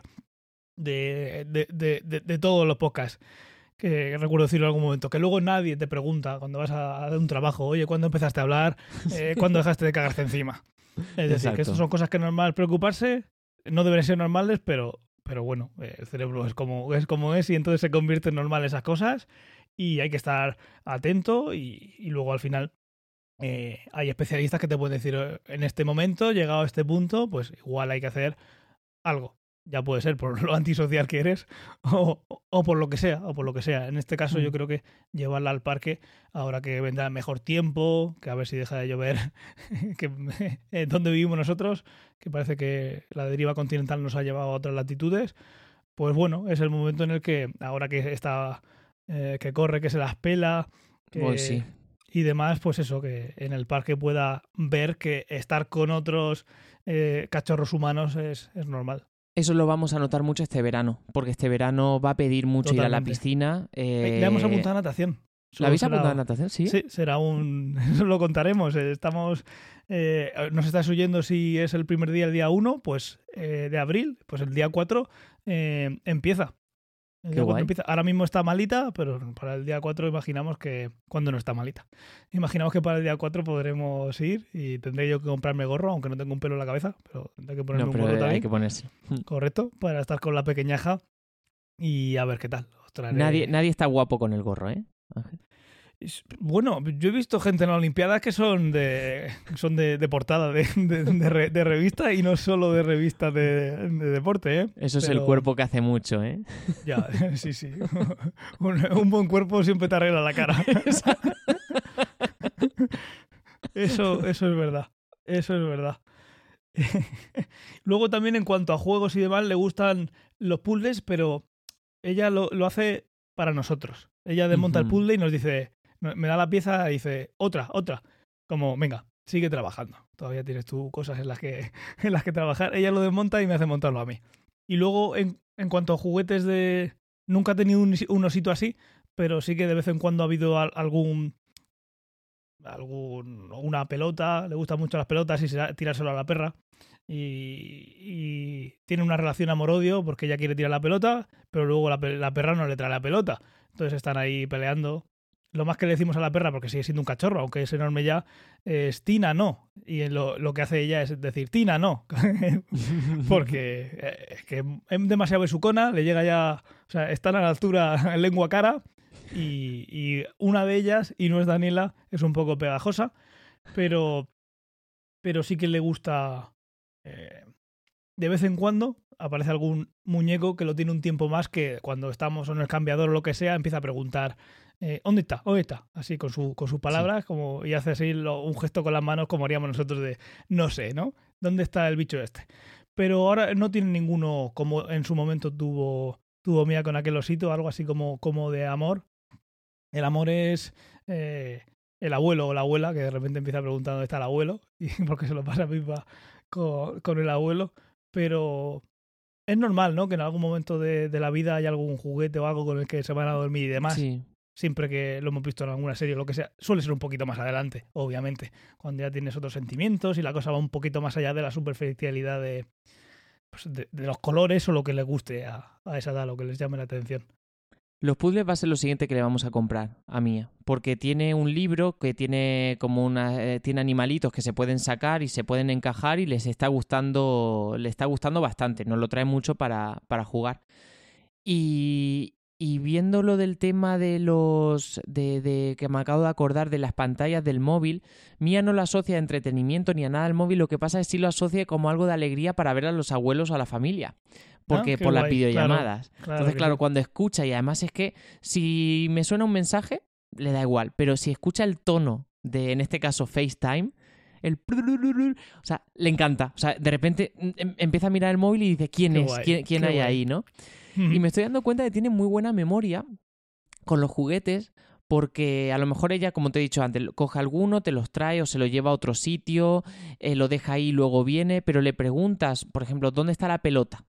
de, de, de, todos los podcasts, que recuerdo decirlo en algún momento, que luego nadie te pregunta cuando vas a, a un trabajo, oye, ¿cuándo empezaste a hablar? [LAUGHS] Eh, ¿Cuándo dejaste de cagarte encima? [LAUGHS] Es decir, Exacto. que estas son cosas que es normal preocuparse, no deberían ser normales, pero, pero bueno, eh, el cerebro es como, es como es y entonces se convierte en normal esas cosas y hay que estar atento y, y luego al final eh, hay especialistas que te pueden decir "Eh, en este momento, llegado a este punto, pues igual hay que hacer algo. Ya puede ser por [LAUGHS] lo antisocial que eres o, o por lo que sea, o por lo que sea. En este caso yo Mm. creo que llevarla al parque ahora que vendrá mejor tiempo, que a ver si deja de llover, [LAUGHS] que eh, donde vivimos nosotros, que parece que la deriva continental nos ha llevado a otras latitudes, pues bueno, es el momento en el que ahora que está eh, que corre, que se las pela, que, Pues sí. y demás, pues eso, que en el parque pueda ver que estar con otros eh, cachorros humanos es, es normal. Eso lo vamos a notar mucho este verano, porque este verano va a pedir mucho ir a la piscina. eh, Le hemos apuntado a natación. ¿La habéis apuntado a natación? Sí. Sí, será un. [LAUGHS] Eso lo contaremos. eh, Estamos. eh, nos estás oyendo si es el primer día, el día 1, pues eh, de abril, pues el día 4 eh, empieza. El Qué día 4 guay. empieza. Ahora mismo está malita, pero para el día 4 imaginamos que. Cuando no está malita. Imaginamos que para el día 4 podremos ir y tendré yo que comprarme gorro, aunque no tengo un pelo en la cabeza, pero tendré que ponerme No, un pero gorro hay que ponerse. [LAUGHS] Correcto, para estar con la pequeñaja y a ver qué tal. Os traeré- Nadie, nadie está guapo con el gorro, ¿eh? Bueno, yo he visto gente en las Olimpiadas que son de son de, de portada de, de- de re- de revista y no solo de revista de, de deporte, ¿eh? Eso es el cuerpo que hace mucho, ¿eh? [LAUGHS] Ya, [LAUGHS] sí, sí. [LAUGHS] Un, un buen cuerpo siempre te arregla la cara. Eso, eso es verdad. Eso es verdad. Luego también en cuanto a juegos y demás, le gustan los puzzles, pero ella lo, lo hace para nosotros. Ella desmonta el Ujú. puzzle y nos dice, me da la pieza y dice, otra, otra. Como, venga, sigue trabajando. Todavía tienes tú cosas en las que, [LAUGHS] en las que trabajar. Ella lo desmonta y me hace montarlo a mí. Y luego, en, cuanto a juguetes de... Nunca he tenido un, un osito así, pero sí que de vez en cuando ha habido al- algún algún una pelota, le gustan mucho las pelotas y se tirárselo a la perra. Y, y tiene una relación amor-odio porque ella quiere tirar la pelota, pero luego la, la perra no le trae la pelota. Entonces están ahí peleando. Lo más que le decimos a la perra, porque sigue siendo un cachorro, aunque es enorme ya, es Tina no. Y lo, lo que hace ella es decir Tina no. [LAUGHS] porque eh, es que es demasiado besucona, le llega ya, o sea, están a la altura [LAUGHS] lengua cara y, una de ellas, y no es Daniela, es un poco pegajosa, pero, pero sí que le gusta eh, de vez en cuando aparece algún muñeco que lo tiene un tiempo más que cuando estamos en el cambiador o lo que sea, empieza a preguntar eh, ¿dónde está? ¿dónde está? Así con, su, con sus palabras como, y hace así lo- un gesto con las manos como haríamos nosotros de no sé, ¿no? ¿Dónde está el bicho este? Pero ahora no tiene ninguno como en su momento tuvo, tuvo Mía con aquel osito, algo así como, como de amor. El amor es eh, el abuelo o la abuela que de repente empieza a preguntar dónde está el abuelo [LAUGHS] y porque se lo pasa pipa con, con el abuelo. Pero es normal, ¿no? Que en algún momento de, de la vida hay algún juguete o algo con el que se van a dormir y demás. Sí. Siempre que lo hemos visto en alguna serie o lo que sea, suele ser un poquito más adelante, obviamente. Cuando ya tienes otros sentimientos y la cosa va un poquito más allá de la superficialidad de, pues, los colores o lo que les guste a, a esa edad, lo que les llame la atención. Los puzzles va a ser lo siguiente que le vamos a comprar a Mía, porque tiene un libro que tiene como una eh, tiene animalitos que se pueden sacar y se pueden encajar y les está gustando le está gustando bastante, nos lo trae mucho para, para jugar. Y, y viendo lo del tema de los de, de que me acabo de acordar de las pantallas del móvil, Mía no lo asocia a entretenimiento ni a nada al móvil, lo que pasa es que sí lo asocia como algo de alegría para ver a los abuelos o a la familia. Porque Ah, qué por las guay, videollamadas. Claro Entonces, claro, cuando escucha, y además es que si me suena un mensaje, le da igual, pero si escucha el tono de, en este caso, FaceTime, el... O sea, le encanta. O sea, de repente em- empieza a mirar el móvil y dice, ¿quién Qué es? guay, ¿Quién, quién hay guay. ahí, no? Y me estoy dando cuenta de que tiene muy buena memoria con los juguetes porque a lo mejor ella, como te he dicho antes, coge alguno, te los trae o se lo lleva a otro sitio, eh, lo deja ahí y luego viene, pero le preguntas, por ejemplo, ¿dónde está la pelota?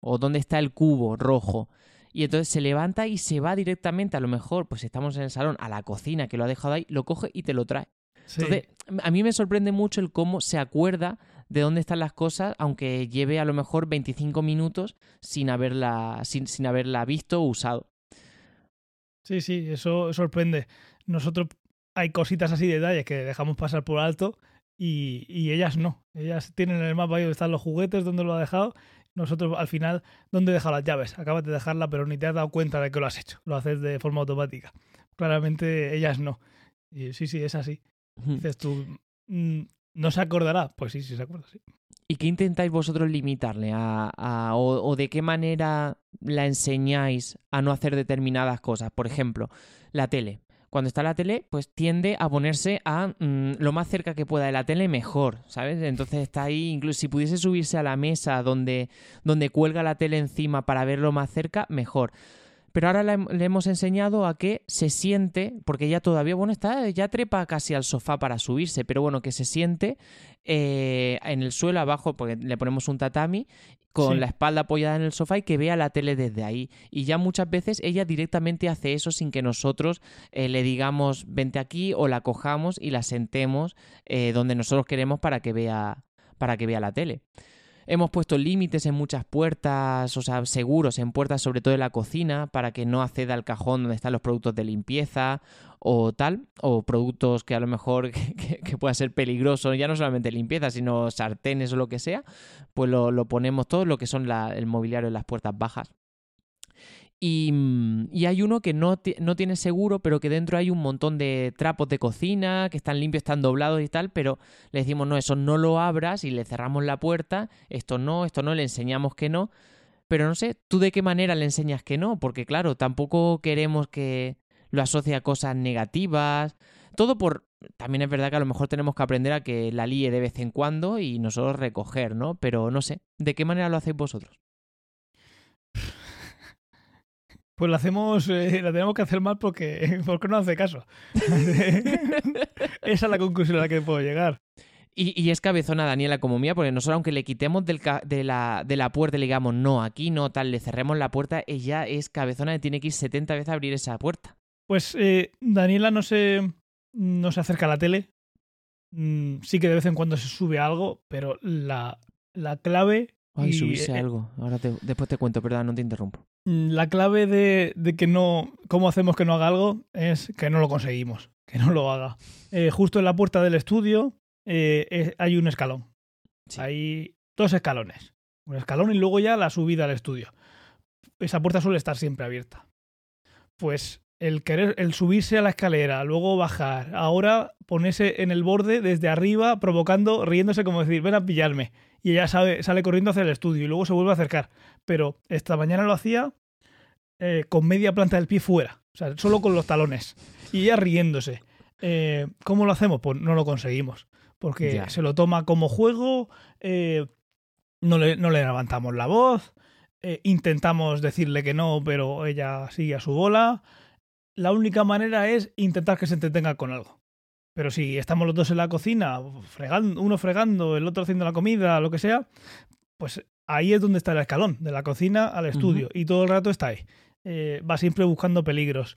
O ¿dónde está el cubo rojo? Y entonces se levanta y se va directamente, a lo mejor, pues estamos en el salón, a la cocina que lo ha dejado ahí, lo coge y te lo trae. Sí. Entonces, a mí me sorprende mucho el cómo se acuerda de dónde están las cosas, aunque lleve a lo mejor 25 minutos sin haberla, sin, sin haberla visto o usado. Sí, sí, eso sorprende. Nosotros hay cositas así, detalles que dejamos pasar por alto y, y ellas no. Ellas tienen el mapa ahí donde están los juguetes, donde lo ha dejado. Nosotros al final, ¿dónde he dejado las llaves? Acabas de dejarla, pero ni te has dado cuenta de que lo has hecho. Lo haces de forma automática. Claramente ellas no. Y sí, sí, es así. Dices tú, mm, ¿no se acordará? Pues sí, sí se acuerda, sí. ¿Y qué intentáis vosotros limitarle? A, a- o, de qué manera la enseñáis a no hacer determinadas cosas? Por ejemplo, la tele. Cuando está la tele, pues tiende a ponerse a mm, lo más cerca que pueda de la tele, mejor, ¿sabes? Entonces está ahí, incluso si pudiese subirse a la mesa donde, donde cuelga la tele encima para verlo más cerca, mejor. Pero ahora le, hem- le hemos enseñado a que se siente, porque ella todavía, bueno, está, ya trepa casi al sofá para subirse, pero bueno, que se siente eh, en el suelo abajo, porque le ponemos un tatami, con Sí. la espalda apoyada en el sofá y que vea la tele desde ahí. Y ya muchas veces ella directamente hace eso sin que nosotros eh, le digamos vente aquí o la cojamos y la sentemos eh, donde nosotros queremos para que vea para que vea la tele. Hemos puesto límites en muchas puertas, o sea, seguros en puertas, sobre todo de la cocina, para que no acceda al cajón donde están los productos de limpieza o tal, o productos que a lo mejor [LAUGHS] que, pueda ser peligroso, ya no solamente limpieza, sino sartenes o lo que sea, pues lo, ponemos todo, lo que son el mobiliario en las puertas bajas. Y, mm, y hay uno que no, no tiene seguro, pero que dentro hay un montón de trapos de cocina, que están limpios, están doblados y tal, pero le decimos, no, eso no lo abras y le cerramos la puerta, esto no, esto no, le enseñamos que no. Pero no sé, ¿tú de qué manera le enseñas que no? Porque claro, tampoco queremos que lo asocie a cosas negativas. Todo por... También es verdad que a lo mejor tenemos que aprender a que la líe de vez en cuando y nosotros recoger, ¿no? Pero no sé, ¿de qué manera lo hacéis vosotros? Pues la hacemos, eh, [LAUGHS] la tenemos que hacer mal porque, [LAUGHS] porque no hace caso. [LAUGHS] Esa es la conclusión a la que puedo llegar. Y, y es cabezona Daniela como mía, porque nosotros aunque le quitemos del ca- de, la, de la puerta y le digamos no, aquí no, tal, le cerremos la puerta, ella es cabezona y tiene que ir 70 veces a abrir esa puerta. Pues eh, Daniela no se, no se acerca a la tele. Mm, sí que de vez en cuando se sube algo, pero la, la clave. Ay, y, subirse eh, algo. Ahora te- después te cuento, perdón, no te interrumpo. Mm, La clave de, de que no. ¿Cómo hacemos que no haga algo? Es que no lo conseguimos. [LAUGHS] Que no lo haga. Eh, justo en la puerta del estudio eh, es- hay un escalón. Sí. Hay dos escalones. Un escalón y luego ya la subida al estudio. Esa puerta suele estar siempre abierta. Pues el querer, el subirse a la escalera, luego bajar, ahora ponerse en el borde desde arriba, provocando, riéndose como decir, ven a pillarme. Y ella sabe, sale corriendo hacia el estudio y luego se vuelve a acercar. Pero esta mañana lo hacía eh, con media planta del pie fuera. O sea, solo con los talones. Y ella riéndose. Eh, ¿Cómo lo hacemos? Pues no lo conseguimos. Porque Ya. se lo toma como juego, eh, no, le, no le levantamos la voz, intentamos decirle que no, pero ella sigue a su bola. La única manera es intentar que se entretenga con algo. Pero si estamos los dos en la cocina, fregando, uno fregando, el otro haciendo la comida, lo que sea, pues ahí es donde está el escalón, de la cocina al estudio, y todo el rato está ahí. Eh, va siempre buscando peligros.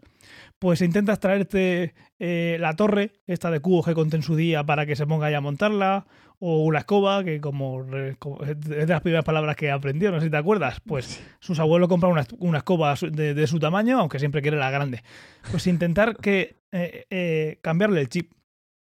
Pues intentas traerte eh, la torre, esta de cubos que conté en su día, para que se ponga ahí a montarla, o una escoba, que como, es de las primeras palabras que aprendió, no sé si te acuerdas, pues sus abuelos compraron una, una escoba de, de su tamaño, aunque siempre quiere la grande. Pues intentar que eh, cambiarle el chip.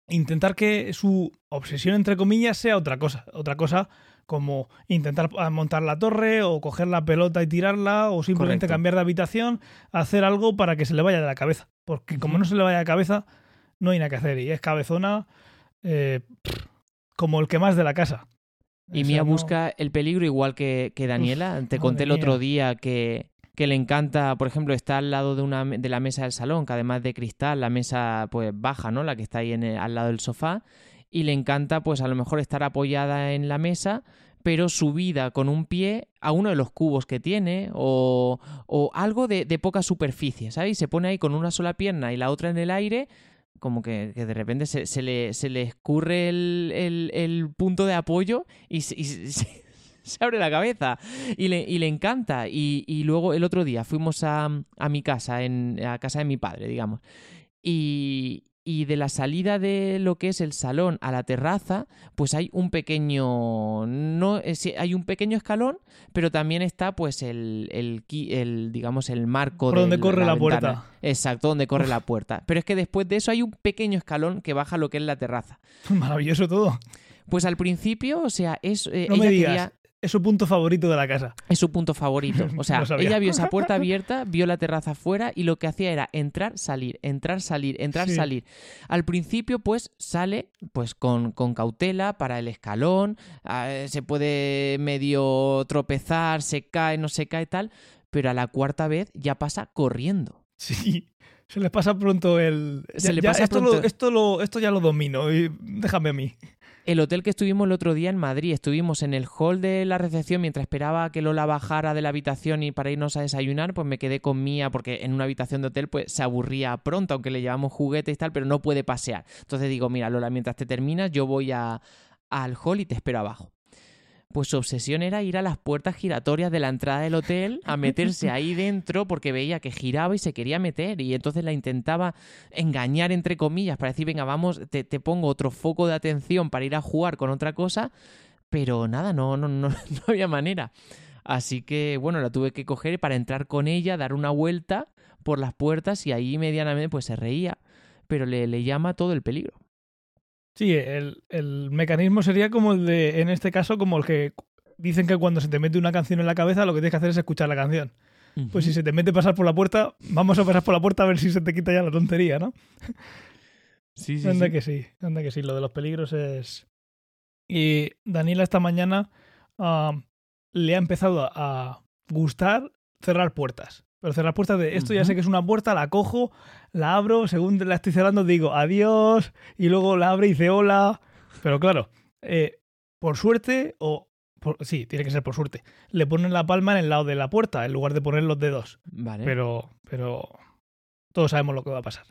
Intentar que su obsesión, entre comillas, sea otra cosa. Otra cosa como intentar ah, montar la torre o coger la pelota y tirarla o simplemente Correcto. cambiar de habitación, hacer algo para que se le vaya de la cabeza. Porque como no se le vaya de la cabeza, no hay nada que hacer. Y es cabezona eh, como el que más de la casa. Y O Mía no- busca el peligro igual que, que Daniela. Te conté el otro día que, que le encanta, por ejemplo, está al lado de, una, de la mesa del salón, que además de cristal, la mesa pues baja, ¿no? La que está ahí en el- al lado del sofá. Y le encanta pues a lo mejor estar apoyada en la mesa, pero subida con un pie a uno de los cubos que tiene o, o algo de, poca superficie, ¿sabes? Se pone ahí con una sola pierna y la otra en el aire como que, de repente se, le, se le escurre el, el- punto de apoyo y, [LAUGHS] se abre la cabeza y le, y le encanta. Y, y luego el otro día fuimos a, a mi casa, en, a casa de mi padre, digamos. Y, y de la salida de lo que es el salón a la terraza, pues hay un pequeño. No, eh, hay un pequeño escalón, pero también está, pues, el, el, digamos, el marco Por donde de corre la puerta. Exacto, donde corre la puerta. Pero es que después de eso hay un pequeño escalón que baja lo que es la terraza. [LAUGHS] Maravilloso todo. Pues al principio, o sea, es, eh, No ella me digas. quería- Es su punto favorito de la casa. es su punto favorito. O sea, [LAUGHS] ella vio esa puerta [LAUGHS] abierta, vio la terraza afuera y lo que hacía era entrar, salir, entrar, salir, entrar, Sí. salir. Al principio, pues, sale pues con, con cautela para el escalón, ah, se puede medio tropezar, se cae, no se cae tal, pero a la cuarta vez ya pasa corriendo. Sí. Se les pasa pronto el. Se Ya- le ya pasa esto, pronto- Lo, esto, lo, esto ya lo domino. y déjame a mí. El hotel que estuvimos el otro día en Madrid. Estuvimos en el hall de la recepción mientras esperaba que Lola bajara de la habitación y para irnos a desayunar, pues me quedé con Mía porque en una habitación de hotel pues se aburría pronto, aunque le llevamos juguetes y tal, pero no puede pasear. Entonces digo, mira Lola, mientras te terminas yo voy a, al hall y te espero abajo pues su obsesión era ir a las puertas giratorias de la entrada del hotel, a meterse ahí [LAUGHS] dentro porque veía que giraba y se quería meter y entonces la intentaba engañar entre comillas para decir, venga, vamos, te, te pongo otro foco de atención para ir a jugar con otra cosa, pero nada, no, no, no, [LAUGHS] no había manera. Así que bueno, la tuve que coger para entrar con ella, dar una vuelta por las puertas y ahí medianamente pues se reía, pero le, le llama todo el peligro. Sí, el, el, mecanismo sería como el de, en este caso, como el que dicen que cuando se te mete una canción en la cabeza lo que tienes que hacer es escuchar la canción. Uh -huh. Pues si se te mete pasar por la puerta, vamos a pasar por la puerta a ver si se te quita ya la tontería, ¿no? Sí, sí. Anda sí. que sí, anda que sí, lo de los peligros es... Y Daniela esta mañana uh, le ha empezado a gustar cerrar puertas. Pero cerrar puertas de esto uh -huh. ya sé que es una puerta, la cojo, la abro, según la estoy cerrando digo adiós y luego la abre y dice hola. Pero claro, eh, por suerte o... Por, sí, tiene que ser por suerte. Le ponen la palma en el lado de la puerta en lugar de poner los dedos. Vale. Pero, pero todos sabemos lo que va a pasar.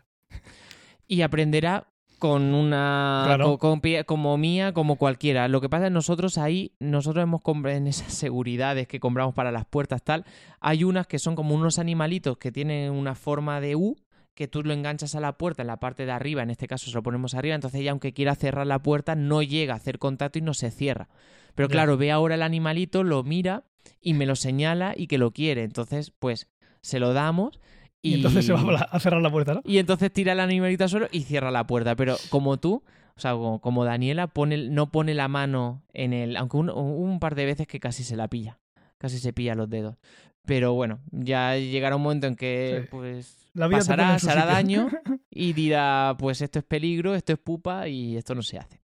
Y aprenderá con una Claro. con- con- como mía como cualquiera lo que pasa es que nosotros ahí nosotros hemos comprado en esas seguridades que compramos para las puertas tal hay unas que son como unos animalitos que tienen una forma de U que tú lo enganchas a la puerta en la parte de arriba en este caso se lo ponemos arriba entonces ella aunque quiera cerrar la puerta no llega a hacer contacto y no se cierra pero Ya. claro ve ahora el animalito lo mira y me lo señala y que lo quiere entonces pues se lo damos Y, entonces se va [LAUGHS] a cerrar la puerta, ¿no? y entonces tira el animalito al suelo y cierra la puerta. Pero como tú, o sea, como, como Daniela, pone, no pone la mano en el. Aunque un, par de veces que casi se la pilla. Casi se pilla los dedos. Pero bueno, ya llegará un momento en que Sí. pues La vida pasará, hará daño [LAUGHS] y dirá, pues esto es peligro, esto es pupa y esto no se hace.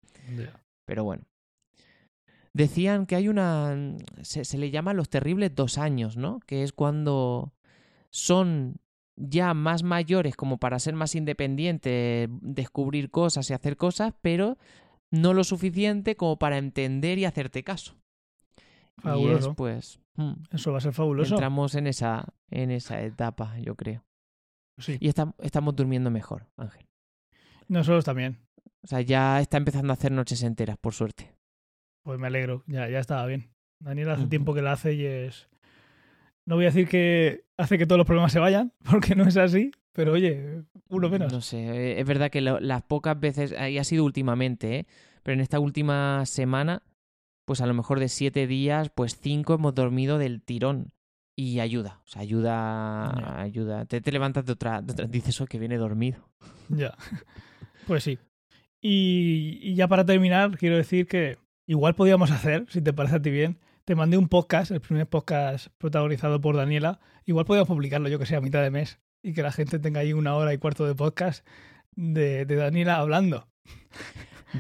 Pero bueno. Decían que hay una. Se, se le llama los terribles dos años, ¿no? Que es cuando son ya más mayores como para ser más independientes, descubrir cosas y hacer cosas, pero no lo suficiente como para entender y hacerte caso. Y es Fabuloso. pues. mm, Eso va a ser fabuloso. entramos en esa, en esa etapa, yo creo. Sí. Y estam- estamos durmiendo mejor, Ángel. Nosotros también. O sea, ya está empezando a hacer noches enteras, por suerte. Pues me alegro. Ya, ya estaba bien. Daniel hace tiempo que la hace y es. No voy a decir que hace que todos los problemas se vayan, [LAUGHS] porque no es así, pero oye, uno menos. No sé, eh, es verdad que lo- las pocas veces, y ha sido últimamente, ¿eh? pero en esta última semana, pues a lo mejor de siete días, pues cinco hemos dormido del tirón. Y ayuda, o sea, ayuda, ayuda. Te, te levantas de otra, de otra- dices, oh, que viene dormido. Ya. Pues sí. Y, y ya para terminar, quiero decir que igual podíamos hacer, si te parece a ti bien, te mandé un podcast, el primer podcast protagonizado por Daniela. Igual podíamos publicarlo, yo que sé, a mitad de mes y que la gente tenga ahí una hora y cuarto de podcast de, de Daniela hablando.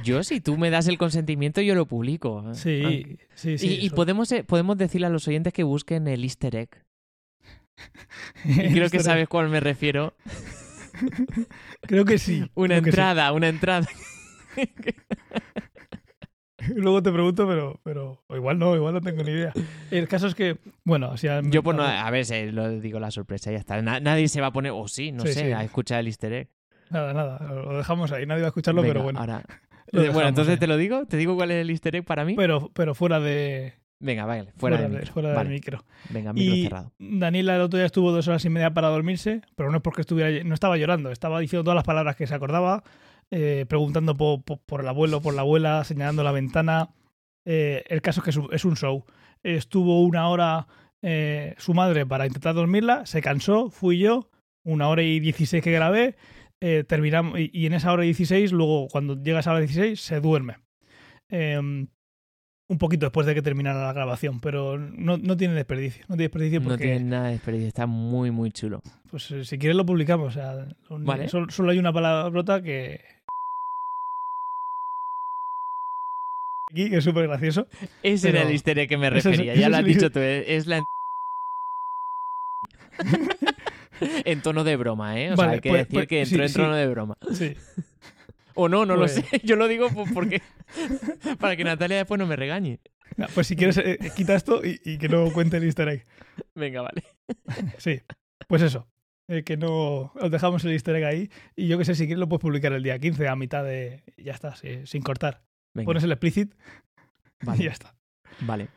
Yo, si tú me das el consentimiento, yo lo publico. ¿eh? Ah. Sí, sí, sí. y podemos, eh, podemos decirle a los oyentes que busquen el easter egg. [LAUGHS] Y creo que sabes cuál me refiero. [LAUGHS] Creo que sí. Una sí. entrada, una entrada. [LAUGHS] [LAUGHS] Luego te pregunto, pero, pero o igual no, igual no tengo ni idea. El caso es que, bueno, así a- Yo pues no, a ver, eh, lo digo la sorpresa, ya está. Na- nadie se va a poner, o sí, no Sí, sé, sí. a escuchar el easter egg. Nada, nada, lo dejamos ahí, nadie va a escucharlo, Venga, pero bueno. ahora- [LAUGHS] Eh, bueno, entonces ahí. te lo digo, te digo cuál es el easter egg para mí. Pero, pero fuera de, Venga, vale, fuera, del de- micro. fuera del Vale, micro. Venga, micro Y cerrado. Daniela el otro día estuvo dos horas y media para dormirse, pero no es porque estuviera, no estaba llorando, estaba diciendo todas las palabras que se acordaba, eh, preguntando po- po- por, el abuelo, por la abuela, señalando la ventana. Eh, el caso es que es un, es un show. Estuvo una hora eh, su madre para intentar dormirla, se cansó, fui yo, una hora y dieciséis que grabé, eh, terminamos, y, y en esa hora y dieciséis, luego cuando llegas a la hora dieciséis, se duerme. Eh, un poquito después de que terminara la grabación, pero no, no tiene desperdicio. No tiene desperdicio No porque, tiene nada de experiencia, está muy, muy chulo. pues eh, si quieres lo publicamos. O sea, un- Vale. sol- solo hay una palabrota que. Que es súper gracioso. Ese Pero- era el easter que me refería, ya lo has dicho tú, eh, es la... [LAUGHS] en tono de broma, ¿eh? O sea, hay que pues- decir pues, que sí, entró en sí. tono de broma. Sí. [LAUGHS] O no, no Pues- lo sé. Yo lo digo pues, porque [LAUGHS] para que Natalia después no me regañe. Pues si quieres, eh, quita esto y, y que no cuente el easter egg. Venga, vale. Sí, pues eso. eh, que no os dejamos el easter egg ahí. Y yo que sé, si quieres lo puedes publicar el día 15 a mitad de. Ya está, sí, sin cortar. Venga, Pones el explicit y vale, ya está. vale.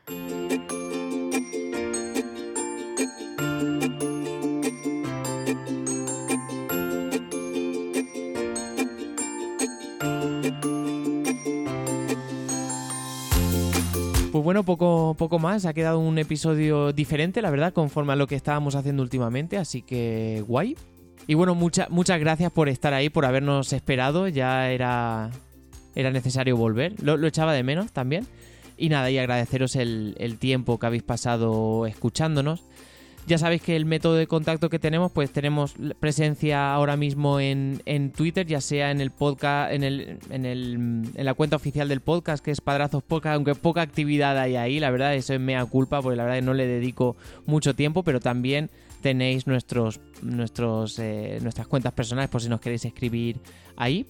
Pues bueno, poco, poco más. Ha quedado un episodio diferente, la verdad, conforme a lo que estábamos haciendo últimamente. Así que guay. Y bueno, mucha- muchas gracias por estar ahí, por habernos esperado. Ya era, era necesario volver. Lo, echaba de menos también. Y nada, y agradeceros el, el tiempo que habéis pasado escuchándonos. Ya sabéis que el método de contacto que tenemos, pues tenemos presencia ahora mismo en, en Twitter, ya sea en el podcast, en el, en el en la cuenta oficial del podcast, que es Padrazos Podcast, aunque poca actividad hay ahí, la verdad, eso es mea culpa, porque la verdad que no le dedico mucho tiempo, pero también tenéis nuestros, nuestros, eh, nuestras cuentas personales por si nos queréis escribir ahí.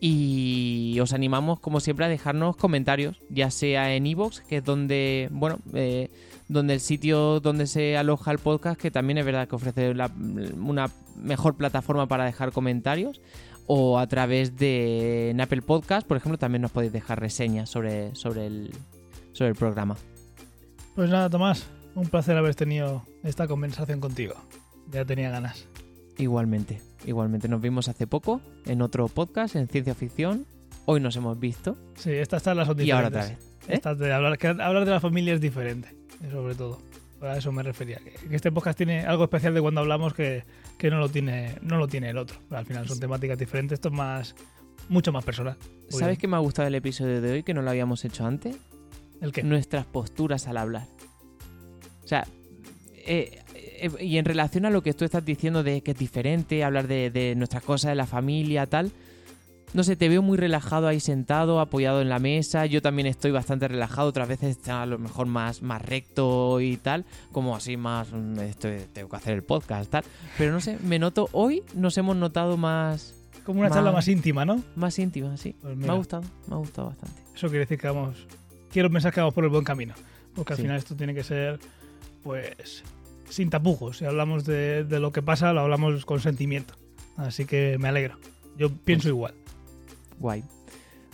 Y os animamos, como siempre, a dejarnos comentarios, ya sea en iVoox, que es donde, bueno, eh, donde el sitio donde se aloja el podcast, que también es verdad que ofrece la- una mejor plataforma para dejar comentarios, o a través de en Apple Podcast, por ejemplo, también nos podéis dejar reseñas sobre, sobre, el, sobre el programa. Pues nada, Tomás, un placer haber tenido esta conversación contigo. Ya tenía ganas. Igualmente, igualmente nos vimos hace poco en otro podcast, en ciencia ficción. Hoy nos hemos visto Sí, estas charlas son y diferentes. ahora otra vez. ¿eh? Estas de hablar, que hablar de la familia es diferente, sobre todo. A eso me refería. Que este podcast tiene algo especial de cuando hablamos que, que no, lo tiene, no lo tiene el otro. Al final son Sí. temáticas diferentes. Esto es más, mucho más personal. ¿Sabes qué me ha gustado del episodio de hoy que no lo habíamos hecho antes? ¿El qué? nuestras posturas al hablar. O sea, eh, y en relación a lo que tú estás diciendo de que es diferente, hablar de, de nuestras cosas, de la familia, tal. No sé, te veo muy relajado ahí sentado, apoyado en la mesa. Yo también estoy bastante relajado, otras veces está a lo mejor más, más recto y tal, como así más, mm, esto, tengo que hacer el podcast, tal. Pero no sé, me noto, hoy nos hemos notado más, Como una más- charla más íntima, ¿no? más íntima, sí. Pues Me ha gustado, me ha gustado bastante. Eso quiere decir que vamos. Quiero pensar que vamos por el buen camino. Porque al Sí. final esto tiene que ser, pues, sin tapujos. Si hablamos de, de lo que pasa, lo hablamos con sentimiento. Así que me alegro. Yo pienso Pues- igual. Guay.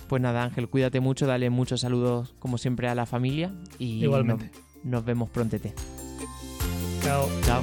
Pues nada, Ángel, cuídate mucho, dale muchos saludos como siempre a la familia y Igualmente. Nos, nos vemos prontete. Chao. Chao.